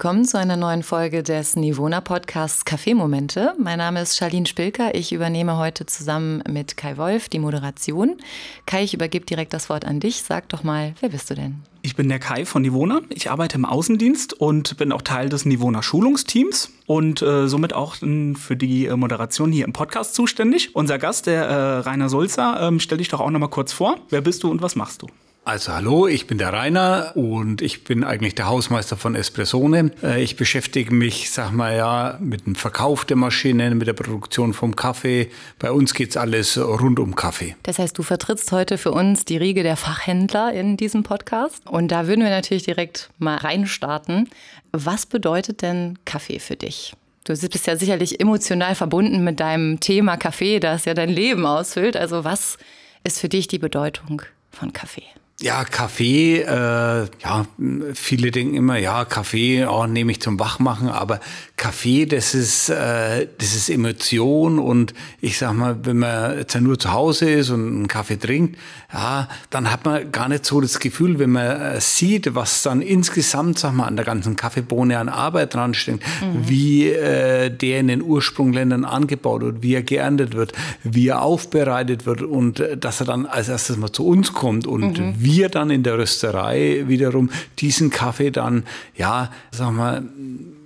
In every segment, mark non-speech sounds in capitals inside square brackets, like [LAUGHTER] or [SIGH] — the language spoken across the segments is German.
Willkommen zu einer neuen Folge des Nivona Podcasts Kaffeemomente. Mein Name ist Charlene Spilker. Ich übernehme heute zusammen mit Kai Wolf die Moderation. Kai, ich übergebe direkt das Wort an dich. Sag doch mal, wer bist du denn? Ich bin der Kai von Nivona. Ich arbeite im Außendienst und bin auch Teil des Nivona Schulungsteams und äh, somit auch für die äh, Moderation hier im Podcast zuständig. Unser Gast, der äh, Rainer Sulzer, ähm, stell dich doch auch noch mal kurz vor. Wer bist du und was machst du? Also hallo, ich bin der Rainer und ich bin eigentlich der Hausmeister von Espressone. Äh, ich beschäftige mich, sag mal ja, mit dem Verkauf der Maschinen, mit der Produktion vom Kaffee. Bei uns geht's alles rund um Kaffee. Das heißt, du vertrittst heute für uns die Riege der Fachhändler in diesem Podcast. Und da würden wir natürlich direkt mal reinstarten. Was bedeutet denn Kaffee für dich? Du bist ja sicherlich emotional verbunden mit deinem Thema Kaffee, das ja dein Leben ausfüllt. Also was ist für dich die Bedeutung von Kaffee? Ja, Kaffee, äh, ja, viele denken immer, ja, Kaffee oh, nehme ich zum Wachmachen, aber Kaffee, das ist, äh, das ist Emotion und ich sag mal, wenn man jetzt nur zu Hause ist und einen Kaffee trinkt, ja, dann hat man gar nicht so das Gefühl, wenn man äh, sieht, was dann insgesamt, sag mal, an der ganzen Kaffeebohne an Arbeit dran steht, mhm. wie äh, der in den Ursprungländern angebaut wird, wie er geerntet wird, wie er aufbereitet wird und äh, dass er dann als erstes mal zu uns kommt und mhm. wie wir dann in der Rösterei wiederum diesen Kaffee dann, ja, sag mal,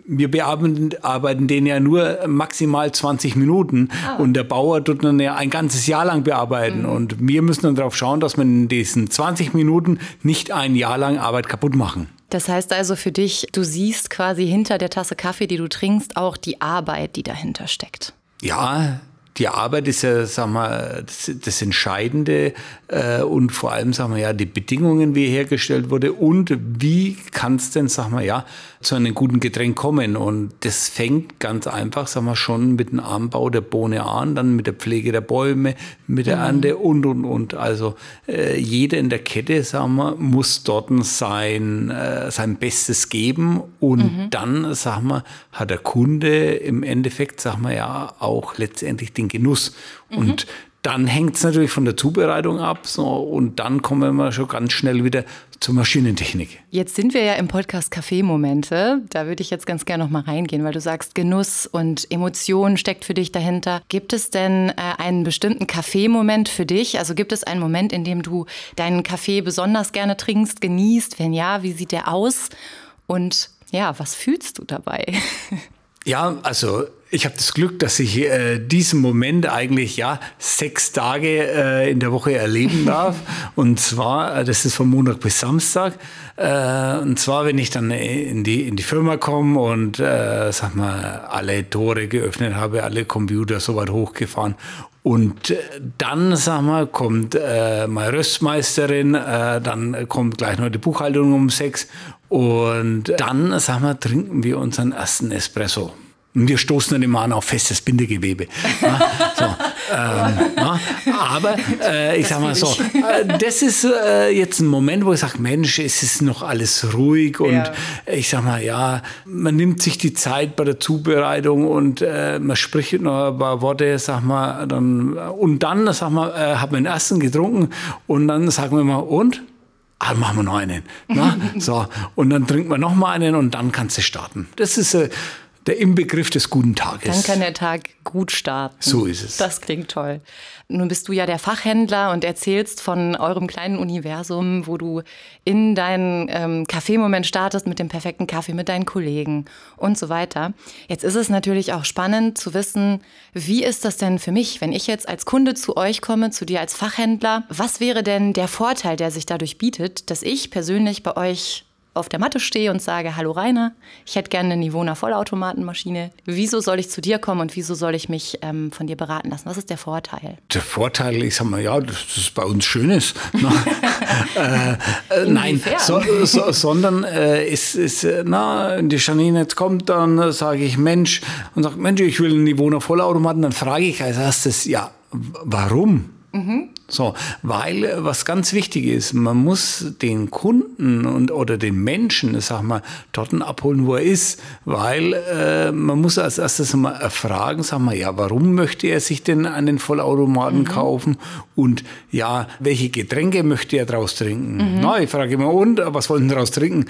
wir bearbeiten den ja nur maximal 20 Minuten ah. und der Bauer tut dann ja ein ganzes Jahr lang bearbeiten mhm. und wir müssen dann darauf schauen, dass wir in diesen 20 Minuten nicht ein Jahr lang Arbeit kaputt machen. Das heißt also für dich, du siehst quasi hinter der Tasse Kaffee, die du trinkst, auch die Arbeit, die dahinter steckt. Ja, die Arbeit ist ja, sag mal, das, das Entscheidende äh, und vor allem, sag mal, ja, die Bedingungen, wie hergestellt wurde und wie kann es denn, sag mal, ja, zu einem guten Getränk kommen. Und das fängt ganz einfach, sag mal, schon mit dem Anbau der Bohne an, dann mit der Pflege der Bäume, mit der mhm. Ernte und, und, und. Also äh, jeder in der Kette, sag mal, muss dort sein, äh, sein Bestes geben und mhm. dann, sag mal, hat der Kunde im Endeffekt, sag mal, ja, auch letztendlich den Genuss. Mhm. Und dann hängt es natürlich von der Zubereitung ab so, und dann kommen wir schon ganz schnell wieder zur Maschinentechnik. Jetzt sind wir ja im Podcast Kaffeemomente. Da würde ich jetzt ganz gerne noch mal reingehen, weil du sagst, Genuss und Emotion steckt für dich dahinter. Gibt es denn äh, einen bestimmten Kaffeemoment für dich? Also gibt es einen Moment, in dem du deinen Kaffee besonders gerne trinkst, genießt? Wenn ja, wie sieht der aus? Und ja, was fühlst du dabei? [LAUGHS] Ja, also ich habe das Glück, dass ich äh, diesen Moment eigentlich ja sechs Tage äh, in der Woche erleben [LAUGHS] darf. und zwar, äh, das ist von Montag bis Samstag. Äh, und zwar, wenn ich dann in die, in die Firma komme und äh, sag mal, alle Tore geöffnet habe, alle Computer soweit hochgefahren. Und äh, dann, sag mal, kommt äh, meine Röstmeisterin, äh, dann kommt gleich noch die Buchhaltung um sechs und dann, sag mal, trinken wir unseren ersten Espresso. Und wir stoßen dann immer an auf festes Bindegewebe. Ja, so, ähm, ja, aber äh, ich sag mal so, äh, das ist äh, jetzt ein Moment, wo ich sage, Mensch, es ist noch alles ruhig und ja. ich sag mal, ja, man nimmt sich die Zeit bei der Zubereitung und äh, man spricht noch ein paar Worte, sag mal, dann, und dann, sag mal, äh, hat man den ersten getrunken und dann sagen wir mal, und? ah, machen wir noch einen. Na? [LAUGHS] so, und dann trinkt man noch mal einen und dann kannst du starten. Das ist äh, der Inbegriff des guten Tages. Dann kann der Tag gut starten. So ist es. Das klingt toll. Nun bist du ja der Fachhändler und erzählst von eurem kleinen Universum, wo du in deinen ähm, Kaffeemoment startest mit dem perfekten Kaffee, mit deinen Kollegen und so weiter. Jetzt ist es natürlich auch spannend zu wissen, wie ist das denn für mich, wenn ich jetzt als Kunde zu euch komme, zu dir als Fachhändler? Was wäre denn der Vorteil, der sich dadurch bietet, dass ich persönlich bei euch auf der Matte stehe und sage, hallo Rainer, ich hätte gerne eine Nivona Vollautomatenmaschine. Wieso soll ich zu dir kommen und wieso soll ich mich ähm, von dir beraten lassen? Was ist der Vorteil? Der Vorteil, ich sag mal, ja, das bei uns schön ist. [LAUGHS] äh, äh, nein, so, so, sondern äh, ist, ist, äh, na, die Janine jetzt kommt, dann sage ich Mensch und sagt, Mensch, ich will einen Nivona Vollautomaten, dann frage ich als erstes, ja, warum? Mhm. So, weil äh, was ganz wichtig ist, man muss den Kunden und oder den Menschen, sag mal, dort abholen, wo er ist, weil äh, man muss als erstes mal erfragen, sag mal, ja, warum möchte er sich denn einen Vollautomaten mhm. kaufen und ja, welche Getränke möchte er draus trinken? Mhm. Na, ich frage immer, und was wollen Sie daraus trinken?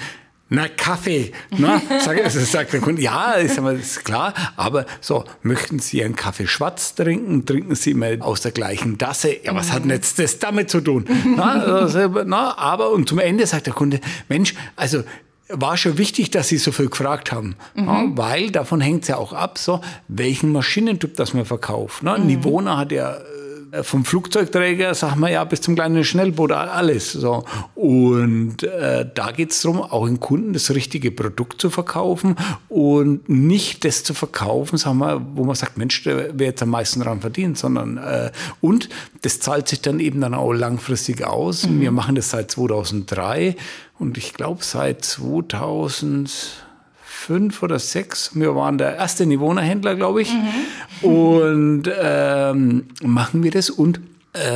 Na, Kaffee. Na, sag, also sagt der Kunde, ja, ist, ist klar. Aber so, möchten Sie einen Kaffee schwarz trinken? Trinken Sie mal aus der gleichen Tasse. Ja, was hat denn jetzt das damit zu tun? Na, also, na, aber, und zum Ende sagt der Kunde, Mensch, also, war schon wichtig, dass Sie so viel gefragt haben, mhm. ja, weil davon hängt es ja auch ab, so welchen Maschinentyp das man verkauft. Ne? Mhm. Nivona hat ja äh, vom Flugzeugträger, sag mal ja, bis zum kleinen Schnellboot, alles. So. Und äh, da geht es darum, auch den Kunden das richtige Produkt zu verkaufen und nicht das zu verkaufen, sag mal, wo man sagt, Mensch, wer jetzt am meisten daran verdient, sondern äh, und das zahlt sich dann eben dann auch langfristig aus. Mhm. Wir machen das seit 2003 und ich glaube seit 2000 fünf oder sechs. Wir waren der erste Niveauhändler, glaube ich. Mhm. Und ähm, machen wir das und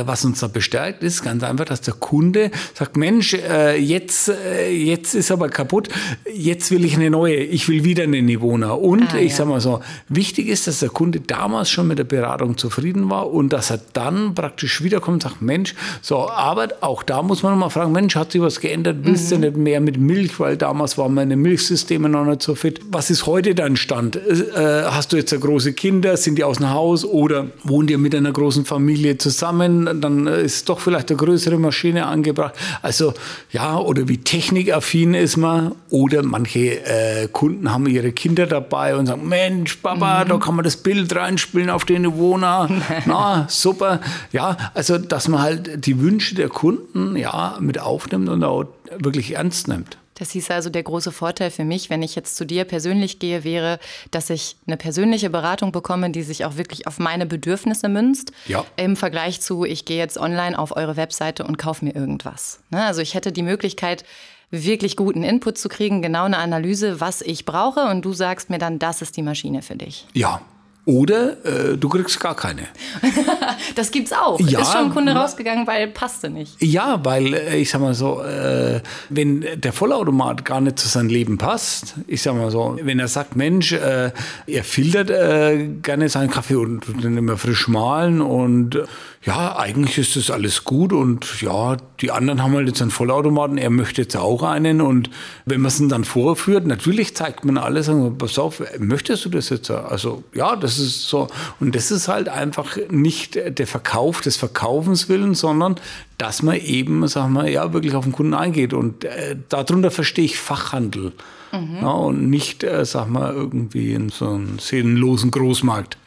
was uns da bestärkt, ist ganz einfach, dass der Kunde sagt, Mensch, äh, jetzt, äh, jetzt ist aber kaputt, jetzt will ich eine neue, ich will wieder eine Nivona. Und ah, ich ja. sage mal so, wichtig ist, dass der Kunde damals schon mit der Beratung zufrieden war und dass er dann praktisch wiederkommt und sagt, Mensch, so, aber auch da muss man nochmal fragen, Mensch, hat sich was geändert? Willst mhm. du nicht mehr mit Milch? Weil damals waren meine Milchsysteme noch nicht so fit. Was ist heute dein Stand? Äh, hast du jetzt große Kinder? Sind die aus dem Haus? Oder wohnt ihr mit einer großen Familie zusammen? Rahmen, dann ist doch vielleicht eine größere Maschine angebracht. Also ja, oder wie technikaffin ist man. Oder manche äh, Kunden haben ihre Kinder dabei und sagen, Mensch, Papa, mhm. da kann man das Bild reinspielen auf den Bewohner. [LAUGHS] Na, super. Ja, also dass man halt die Wünsche der Kunden ja mit aufnimmt und auch wirklich ernst nimmt. Das hieß also, der große Vorteil für mich, wenn ich jetzt zu dir persönlich gehe, wäre, dass ich eine persönliche Beratung bekomme, die sich auch wirklich auf meine Bedürfnisse münzt. Ja. Im Vergleich zu, ich gehe jetzt online auf eure Webseite und kaufe mir irgendwas. Ne? Also ich hätte die Möglichkeit, wirklich guten Input zu kriegen, genau eine Analyse, was ich brauche und du sagst mir dann, das ist die Maschine für dich. Ja, oder äh, du kriegst gar keine. [LAUGHS] das gibt's auch. Ja, ist schon ein Kunde rausgegangen, weil passte nicht. Ja, weil äh, ich sag mal so, äh, wenn der Vollautomat gar nicht zu seinem Leben passt, ich sag mal so, wenn er sagt, Mensch, äh, er filtert äh, gerne seinen Kaffee und den immer frisch malen und ja, eigentlich ist das alles gut und ja, die anderen haben halt jetzt einen Vollautomaten, er möchte jetzt auch einen und wenn man es dann vorführt, natürlich zeigt man alles und pass auf, möchtest du das jetzt? Also ja, das ist so und das ist halt einfach nicht der Verkauf des Verkaufens willen, sondern dass man eben, sagen wir, ja, wirklich auf den Kunden eingeht und äh, darunter verstehe ich Fachhandel. Mhm. Ja, und nicht, äh, sag mal, irgendwie in so einem seelenlosen Großmarkt.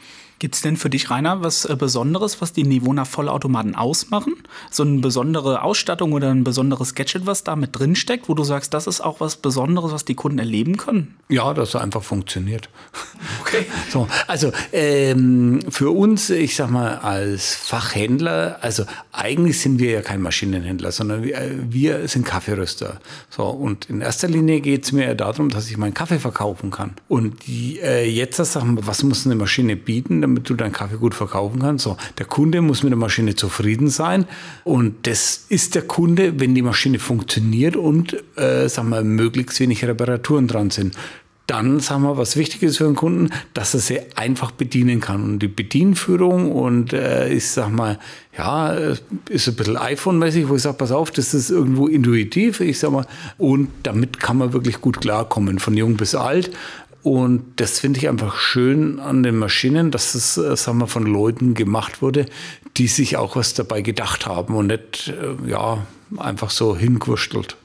Gibt es denn für dich, Rainer, was äh, Besonderes, was die Nivona Vollautomaten ausmachen? So eine besondere Ausstattung oder ein besonderes Gadget, was da mit drin steckt, wo du sagst, das ist auch was Besonderes, was die Kunden erleben können? Ja, dass er einfach funktioniert. Okay. [LAUGHS] So, also ähm, für uns, ich sag mal, als Fachhändler, also eigentlich sind wir ja kein Maschinenhändler, sondern wir, wir sind Kaffeeröster. So, und in erster Linie geht es mir darum, dass ich meinen Kaffee verkaufen kann. Und die, äh, jetzt sagen wir, was muss eine Maschine bieten, damit du deinen Kaffee gut verkaufen kannst? So, der Kunde muss mit der Maschine zufrieden sein. Und das ist der Kunde, wenn die Maschine funktioniert und, äh, sagen wir, möglichst wenig Reparaturen dran sind dann sagen wir, was wichtig ist für den Kunden, dass er sie einfach bedienen kann. Und die Bedienführung und äh, ich sag mal, ja, ist ein bisschen iPhone-mäßig, wo ich sage, pass auf, das ist irgendwo intuitiv, ich sag mal, und damit kann man wirklich gut klarkommen, von jung bis alt. Und das finde ich einfach schön an den Maschinen, dass es, äh, sagen wir, von Leuten gemacht wurde, die sich auch was dabei gedacht haben und nicht, äh, ja, einfach so hingewurstelt.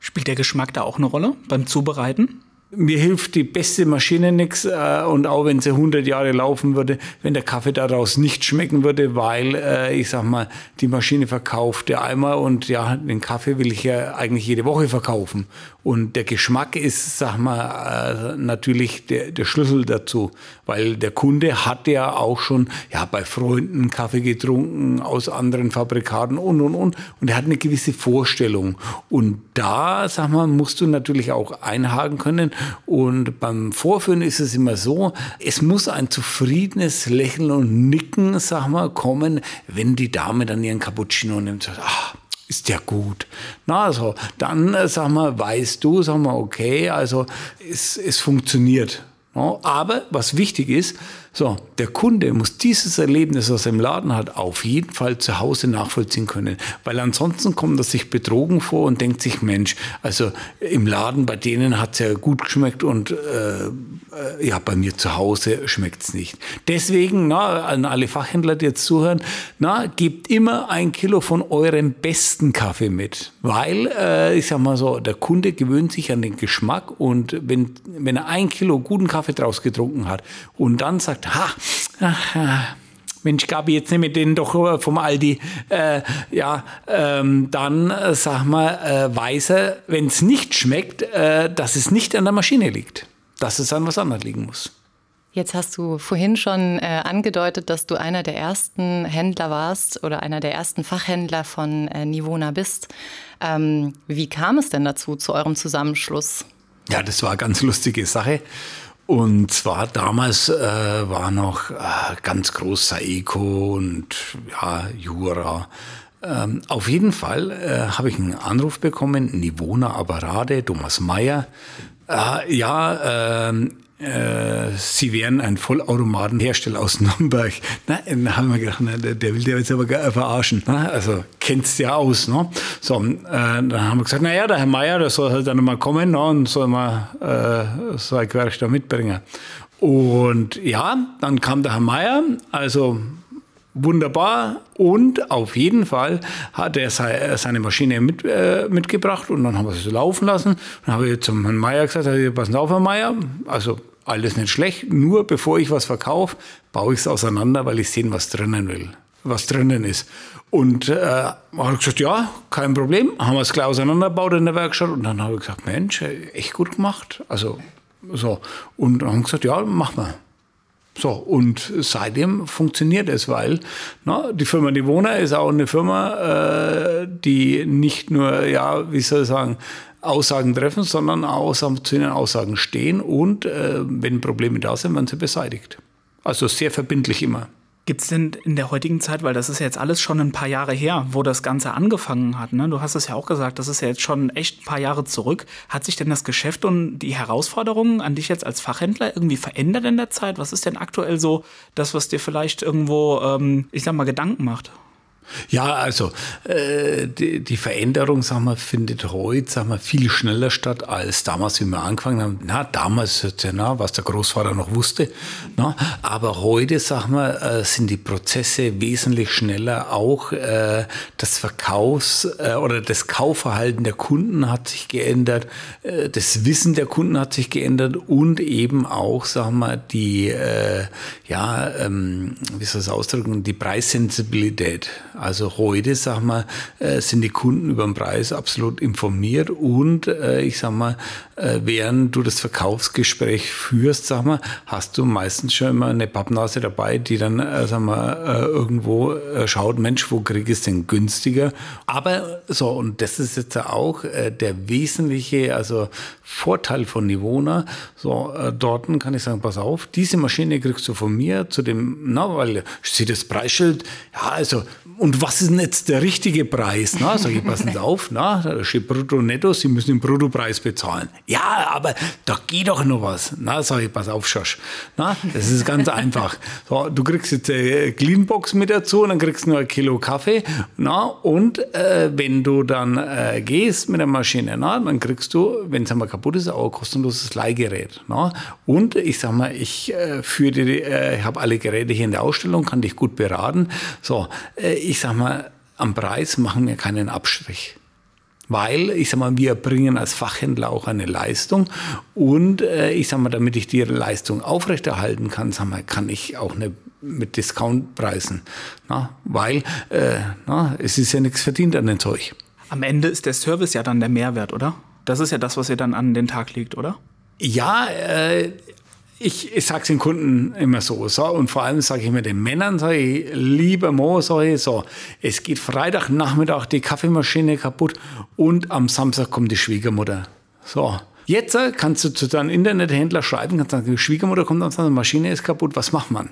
Spielt der Geschmack da auch eine Rolle beim Zubereiten? Mir hilft die beste Maschine nichts äh, und auch wenn sie 100 Jahre laufen würde, wenn der Kaffee daraus nicht schmecken würde, weil äh, ich sag mal, die Maschine verkauft ja einmal und ja, den Kaffee will ich ja eigentlich jede Woche verkaufen. Und der Geschmack ist, sag mal, äh, natürlich der, der Schlüssel dazu, weil der Kunde hat ja auch schon ja, bei Freunden Kaffee getrunken aus anderen Fabrikaten und und und und er hat eine gewisse Vorstellung. Und da, sag mal, musst du natürlich auch einhaken können. Und beim Vorführen ist es immer so, es muss ein zufriedenes Lächeln und Nicken, sag mal, kommen, wenn die Dame dann ihren Cappuccino nimmt und sagt, ach, ist ja gut. Na, also, dann, äh, sag mal, weißt du, sag mal, okay, also, es, es funktioniert. Aber was wichtig ist, so, der Kunde muss dieses Erlebnis, was er im Laden hat, auf jeden Fall zu Hause nachvollziehen können. Weil ansonsten kommt er sich betrogen vor und denkt sich, Mensch, also im Laden bei denen hat es ja gut geschmeckt und äh, äh ja, bei mir zu Hause schmeckt es nicht. Deswegen, na, an alle Fachhändler, die jetzt zuhören, na, gebt immer ein Kilo von eurem besten Kaffee mit. Weil, äh, ich sag mal so, der Kunde gewöhnt sich an den Geschmack und wenn, wenn er ein Kilo guten Kaffee draus getrunken hat und dann sagt, sagt, ha, ach, Mensch, Gabi, jetzt nehme ich den doch vom Aldi. Äh, ja, ähm, dann äh, sag mal, äh, weiß er, wenn es nicht schmeckt, äh, dass es nicht an der Maschine liegt, dass es an was anderes liegen muss. Jetzt hast du vorhin schon äh, angedeutet, dass du einer der ersten Händler warst oder einer der ersten Fachhändler von äh, Nivona bist. Ähm, wie kam es denn dazu, zu eurem Zusammenschluss? Ja, das war eine ganz lustige Sache. Und zwar damals äh, war noch äh, ganz groß Saeco und ja, Jura. Ähm, auf jeden Fall äh, habe ich einen Anruf bekommen, Nivona Aberade, Thomas Meyer. Äh, ja, ähm, äh, sie wären ein Vollautomatenhersteller aus Nürnberg. Na, dann haben wir gedacht, na, der, der will der jetzt aber verarschen. Na, also kennst ja aus. Ne? So, äh, dann haben wir gesagt, naja, der Herr Meier, der soll halt dann mal kommen ne, und soll mal äh, so ein Werk da mitbringen. Und ja, dann kam der Herr Meier, also wunderbar. Und auf jeden Fall hat er seine Maschine mit, äh, mitgebracht und dann haben wir sie laufen lassen. Dann habe ich zum Herrn Meier gesagt, passen auf, Herr Meier, also alles nicht schlecht, nur bevor ich was verkaufe, baue ich es auseinander, weil ich sehen, was drinnen will, was drinnen ist. Und äh, habe gesagt, ja, kein Problem, haben wir es gleich auseinandergebaut in der Werkstatt und dann habe ich gesagt, Mensch, echt gut gemacht. Also so. Und haben gesagt, ja, machen wir. So, und seitdem funktioniert es, weil na, die Firma Nivona ist auch eine Firma, äh, die nicht nur, ja, wie soll ich sagen, Aussagen treffen, sondern auch zu den Aussagen stehen und äh, wenn Probleme da sind, werden sie beseitigt. Also sehr verbindlich immer. Gibt es denn in der heutigen Zeit, weil das ist ja jetzt alles schon ein paar Jahre her, wo das Ganze angefangen hat, ne? du hast es ja auch gesagt, das ist ja jetzt schon echt ein paar Jahre zurück. Hat sich denn das Geschäft und die Herausforderungen an dich jetzt als Fachhändler irgendwie verändert in der Zeit? Was ist denn aktuell so das, was dir vielleicht irgendwo, ähm, ich sag mal, Gedanken macht? Ja, also äh, die, die, Veränderung, sagen wir, findet heute, sagen wir, viel schneller statt als damals, wie wir angefangen haben. Na, damals, na, was der Großvater noch wusste. Na, aber heute, sagen wir, äh, sind die Prozesse wesentlich schneller. Auch äh, das Verkaufs- äh, oder das Kaufverhalten der Kunden hat sich geändert. Äh, das Wissen der Kunden hat sich geändert und eben auch, sagen wir, die, äh, ja, ähm, wie soll ich es ausdrücken, die Preissensibilität. Also heute, sag mal, äh, sind die Kunden über den Preis absolut informiert und äh, ich sag mal, äh, während du das Verkaufsgespräch führst, sag mal, hast du meistens schon immer eine Pappnase dabei, die dann, sag mal, irgendwo schaut, Mensch, wo krieg ich es denn günstiger? Aber so, und das ist jetzt auch der wesentliche, also Vorteil von Nivona. So, dort kann ich sagen, pass auf, diese Maschine kriegst du von mir zu dem, na, weil steht das Preisschild, ja, also und was ist denn jetzt der richtige Preis? Na, sag ich, passen Sie auf, na, da steht Brutto Netto, Sie müssen den Bruttopreis bezahlen. Ja, aber da geht doch noch was. Na, sag ich, pass auf, Schosch. Na, das ist ganz einfach. So, du kriegst jetzt eine Cleanbox mit dazu und dann kriegst du noch ein Kilo Kaffee. Na, und äh, wenn du dann äh, gehst mit der Maschine, na, dann kriegst du, wenn es einmal kaputt ist, auch ein kostenloses Leihgerät. Na. Und ich sag mal, ich äh, führe äh, ich habe alle Geräte hier in der Ausstellung, kann dich gut beraten. So, äh, ich sag mal, am Preis machen wir keinen Abstrich. Weil, ich sag mal, wir bringen als Fachhändler auch eine Leistung und äh, ich sag mal, damit ich die Leistung aufrechterhalten kann, sag mal, kann ich auch eine mit Discountpreisen. Na, weil äh, na, es ist ja nichts verdient an dem Zeug. Am Ende ist der Service ja dann der Mehrwert, oder? Das ist ja das, was ihr dann an den Tag legt, oder? Ja, äh, ich, ich sage es den Kunden immer so, so und vor allem sage ich mir den Männern, sage ich, lieber Mo, sage ich, so, es geht Freitagnachmittag die Kaffeemaschine kaputt und am Samstag kommt die Schwiegermutter. So, jetzt kannst du zu deinem Internethändler schreiben, kannst sagen, die Schwiegermutter kommt am Samstag, die Maschine ist kaputt, was macht man?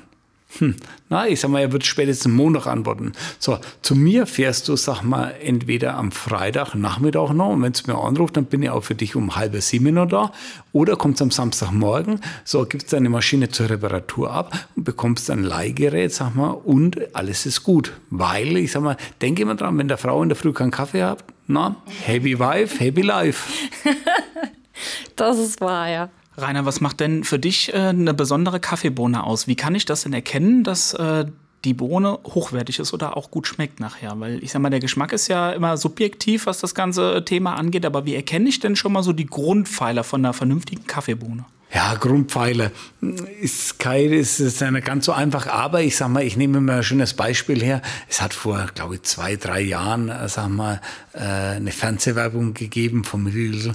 Hm, na, ich sag mal, er wird spätestens Montag antworten. So, zu mir fährst du, sag mal, entweder am Freitag Nachmittag noch und wenn es mir anruft, dann bin ich auch für dich um halb sieben noch da. Oder kommst am Samstagmorgen, so gibst deine Maschine zur Reparatur ab und bekommst ein Leihgerät, sag mal, und alles ist gut. Weil, ich sag mal, denke immer dran, wenn der Frau in der Früh keinen Kaffee hat, na, happy wife, happy life. [LAUGHS] das ist wahr, ja. Rainer, was macht denn für dich äh, eine besondere Kaffeebohne aus? Wie kann ich das denn erkennen, dass äh, die Bohne hochwertig ist oder auch gut schmeckt nachher? Weil ich sag mal, der Geschmack ist ja immer subjektiv, was das ganze Thema angeht, aber wie erkenne ich denn schon mal so die Grundpfeiler von einer vernünftigen Kaffeebohne? Ja, Grundpfeiler ist kein, ist, ist eine ganz so einfach. Aber ich sag mal, ich nehme mal ein schönes Beispiel her. Es hat vor, glaube ich, zwei, drei Jahren, äh, sag mal, äh, eine Fernsehwerbung gegeben vom Riedel,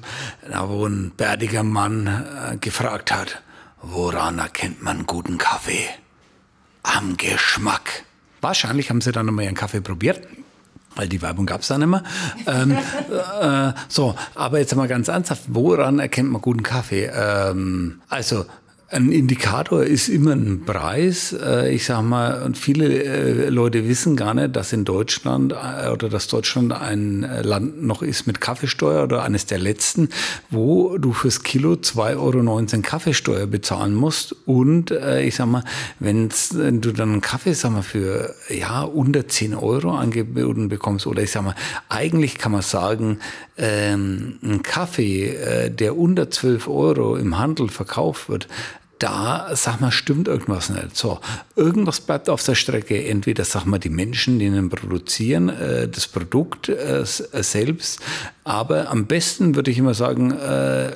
wo ein bärtiger Mann äh, gefragt hat, woran erkennt man guten Kaffee? Am Geschmack. Wahrscheinlich haben sie dann nochmal ihren Kaffee probiert weil die Werbung gab es dann immer. ähm, [LAUGHS] äh, so, aber jetzt mal ganz ernsthaft, woran erkennt man guten Kaffee? Ähm, also ein Indikator ist immer ein Preis. Äh, ich sag mal, und viele äh, Leute wissen gar nicht, dass in Deutschland äh, oder dass Deutschland ein Land noch ist mit Kaffeesteuer oder eines der letzten, wo du fürs Kilo 2,19 Euro Kaffeesteuer bezahlen musst. Und ich sag mal, wenn du dann einen Kaffee, sag mal, für ja, unter 10 Euro angeboten bekommst, oder ich sag mal, eigentlich kann man sagen, ähm, ein Kaffee, der unter 12 Euro im Handel verkauft wird, da, sag mal, stimmt irgendwas nicht. So, irgendwas bleibt auf der Strecke. Entweder, sag mal, die Menschen, die ihn produzieren, äh, das Produkt äh, äh, selbst. Aber am besten würde ich immer sagen, äh,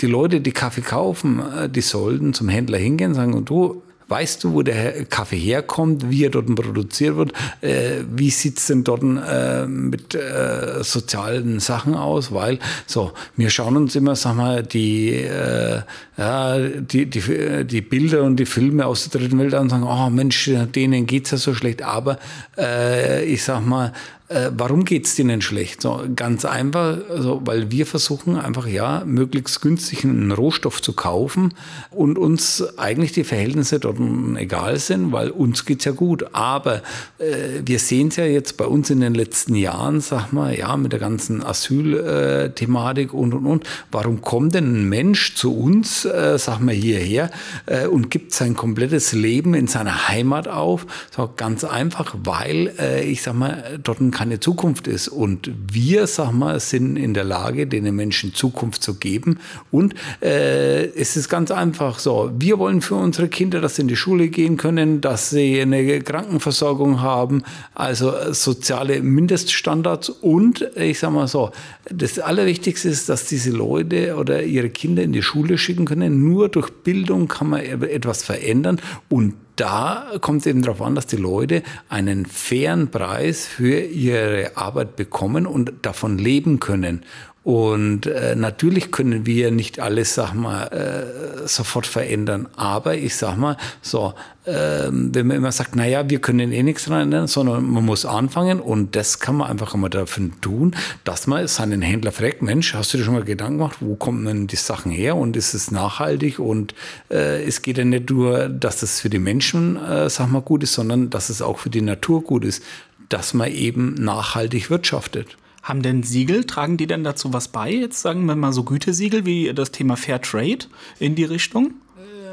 die Leute, die Kaffee kaufen, äh, die sollten zum Händler hingehen und sagen, du, Weißt du, wo der Kaffee herkommt, wie er dort produziert wird? Äh, wie sieht es denn dort äh, mit äh, sozialen Sachen aus? Weil, so, wir schauen uns immer, sag mal, die, äh, ja, die, die, die Bilder und die Filme aus der dritten Welt an und sagen, oh Mensch, denen geht's ja so schlecht. Aber äh, ich sag mal, äh, warum geht's denen schlecht? So, ganz einfach, also, weil wir versuchen einfach ja möglichst günstig einen Rohstoff zu kaufen und uns eigentlich die Verhältnisse dort egal sind, weil uns geht's ja gut. Aber äh, wir sehen es ja jetzt bei uns in den letzten Jahren, sag mal, ja, mit der ganzen Asylthematik und und und. Warum kommt denn ein Mensch zu uns, äh, sag mal, hierher äh, und gibt sein komplettes Leben in seiner Heimat auf? So ganz einfach, weil äh, ich sag mal, dort ein keine Zukunft ist. Und wir, sag mal, sind in der Lage, den Menschen Zukunft zu geben. Und äh, es ist ganz einfach so. Wir wollen für unsere Kinder, dass sie in die Schule gehen können, dass sie eine Krankenversorgung haben, also soziale Mindeststandards. Und ich sag mal so, das Allerwichtigste ist, dass diese Leute oder ihre Kinder in die Schule schicken können. Nur durch Bildung kann man etwas verändern. Und da kommt es eben darauf an, dass die Leute einen fairen Preis für ihre Arbeit bekommen und davon leben können. Und äh, natürlich können wir nicht alles, sag mal, äh, sofort verändern. Aber ich sag mal, so, äh, wenn man immer sagt, naja, wir können eh nichts dran ändern, sondern man muss anfangen und das kann man einfach immer dafür tun, dass man seinen Händler fragt, Mensch, hast du dir schon mal Gedanken gemacht, wo kommen denn die Sachen her und ist es nachhaltig und äh, es geht ja nicht nur, dass es für die Menschen, äh, sag mal, gut ist, sondern dass es auch für die Natur gut ist, dass man eben nachhaltig wirtschaftet. Haben denn Siegel, tragen die denn dazu was bei? Jetzt sagen wir mal so Gütesiegel wie das Thema Fair Trade in die Richtung?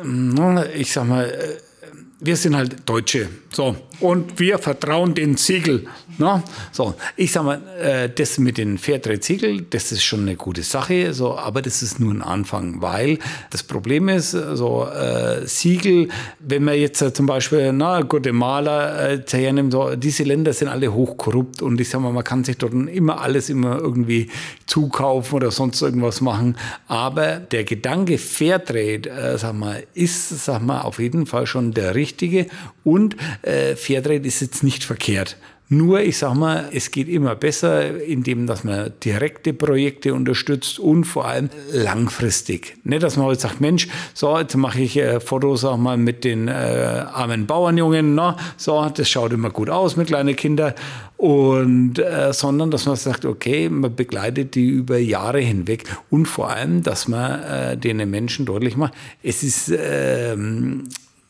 Ähm, ich sag mal, äh, wir sind halt Deutsche. So. Und wir vertrauen den Siegel. Ne? So, ich sag mal, äh, das mit den Fairtrade-Siegel, das ist schon eine gute Sache, so, aber das ist nur ein Anfang, weil das Problem ist, so äh, Siegel, wenn man jetzt äh, zum Beispiel na, Guatemala äh, hernimmt, so, diese Länder sind alle hochkorrupt und ich sag mal, man kann sich dort immer alles immer irgendwie zukaufen oder sonst irgendwas machen, aber der Gedanke Fairtrade, äh, sag mal, ist, sag mal, auf jeden Fall schon der richtige und äh, Fairtrade ist jetzt nicht verkehrt. Nur, ich sag mal, es geht immer besser, indem dass man direkte Projekte unterstützt und vor allem langfristig. Nicht, dass man heute sagt, Mensch, so, jetzt mache ich äh, Fotos auch mal mit den äh, armen Bauernjungen, na, so, das schaut immer gut aus mit kleinen Kindern. Und, äh, sondern, dass man sagt, okay, man begleitet die über Jahre hinweg und vor allem, dass man äh, den Menschen deutlich macht, es ist, ähm,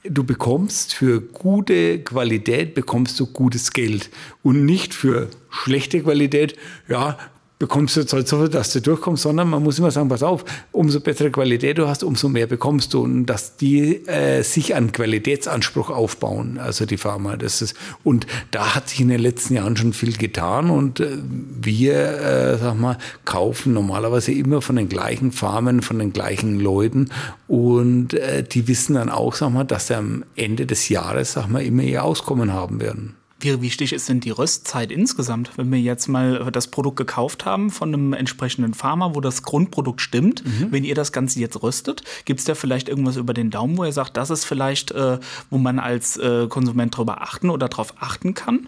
du bekommst für gute Qualität, bekommst du gutes Geld. Und nicht für schlechte Qualität, ja, bekommst du jetzt halt so, dass du durchkommst, sondern man muss immer sagen, pass auf, umso bessere Qualität du hast, umso mehr bekommst du und dass die äh, sich an Qualitätsanspruch aufbauen, also die Pharma. Das ist, und da hat sich in den letzten Jahren schon viel getan und äh, wir, äh, sag mal, kaufen normalerweise immer von den gleichen Farmen, von den gleichen Leuten und äh, die wissen dann auch, sag mal, dass sie am Ende des Jahres, sag mal, immer ihr Auskommen haben werden. Wie wichtig ist denn die Röstzeit insgesamt? Wenn wir jetzt mal das Produkt gekauft haben von einem entsprechenden Farmer, wo das Grundprodukt stimmt, mhm. wenn ihr das Ganze jetzt röstet, gibt es da vielleicht irgendwas über den Daumen, wo ihr sagt, das ist vielleicht, äh, wo man als äh, Konsument darüber achten oder darauf achten kann?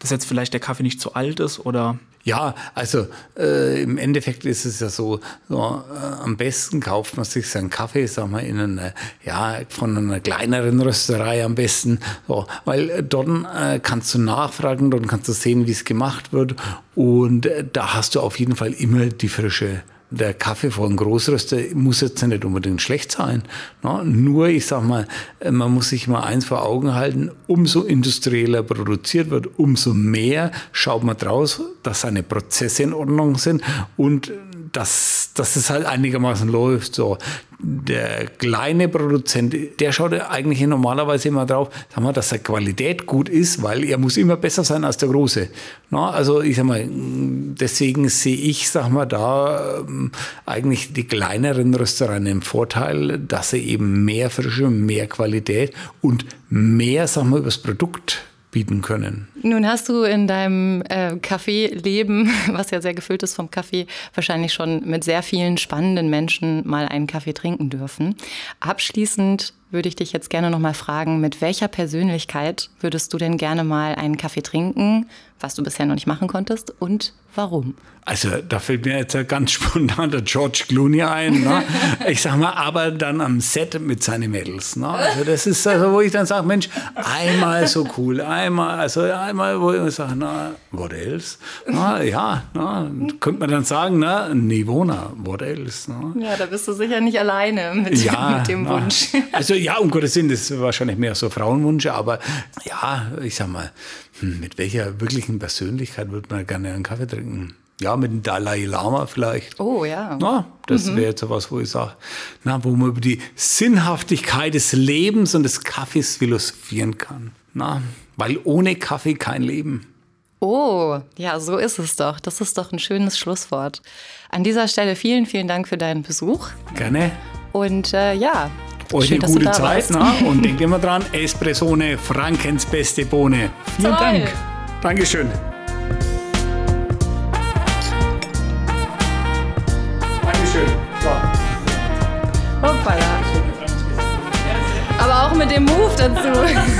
Dass jetzt vielleicht der Kaffee nicht zu alt ist oder ja, also äh, im Endeffekt ist es ja so, so äh, am besten kauft man sich seinen Kaffee, sagen wir, in einer, ja, von einer kleineren Rösterei am besten, so, weil äh, dort äh, kannst du nachfragen, dort kannst du sehen, wie es gemacht wird. Und äh, da hast du auf jeden Fall immer die frische der Kaffee von Großröster muss jetzt nicht unbedingt schlecht sein. Ne? Nur, ich sag mal, man muss sich mal eins vor Augen halten, umso industrieller produziert wird, umso mehr schaut man draus, dass seine Prozesse in Ordnung sind und dass, dass es halt einigermaßen läuft. So der kleine Produzent, der schaut eigentlich normalerweise immer drauf, sag mal, dass er Qualität gut ist, weil er muss immer besser sein als der große. Na, also ich sag mal, deswegen sehe ich, sag mal, da ähm, eigentlich die kleineren Röstereien im Vorteil, dass sie eben mehr Frische, mehr Qualität und mehr, sag mal, über das Produkt bieten können. Nun hast du in deinem äh, Kaffeeleben, [LAUGHS] was ja sehr gefüllt ist vom Kaffee, wahrscheinlich schon mit sehr vielen spannenden Menschen mal einen Kaffee trinken dürfen. Abschließend würde ich dich jetzt gerne noch mal fragen, mit welcher Persönlichkeit würdest du denn gerne mal einen Kaffee trinken, was du bisher noch nicht machen konntest und warum? Also da fällt mir jetzt ganz [LAUGHS] spontan der George Clooney ein. Ne? [LAUGHS] Ich sag mal, aber dann am Set mit seinen Mädels. Ne? Also das ist also, wo ich dann sage, Mensch, einmal so cool, einmal, also einmal, wo ich sage, na, what else? Na, ja, na, könnte man dann sagen, na, Nivona, what else? Ne? Ja, da bist du sicher nicht alleine mit, ja, mit dem Wunsch. Also ja, um Gottes Willen, das ist wahrscheinlich mehr so Frauenwunsch, aber ja, ich sag mal, hm, mit welcher wirklichen Persönlichkeit würde man gerne einen Kaffee trinken? Ja, mit dem Dalai Lama vielleicht. Oh ja. Na, das mhm. wäre jetzt was, wo ich sage, na, wo man über die Sinnhaftigkeit des Lebens und des Kaffees philosophieren kann. Na, weil ohne Kaffee kein Leben. Oh, ja, so ist es doch. Das ist doch ein schönes Schlusswort. An dieser Stelle vielen, vielen Dank für deinen Besuch. Gerne. Und äh, ja, euch Schön, eine gute Zeit na? [LAUGHS] und denkt immer dran, Espressone, Frankens beste Bohne. Vielen Toll. Dank. Dankeschön. Dankeschön. So. Hoppala. Aber auch mit dem Move dazu. [LAUGHS]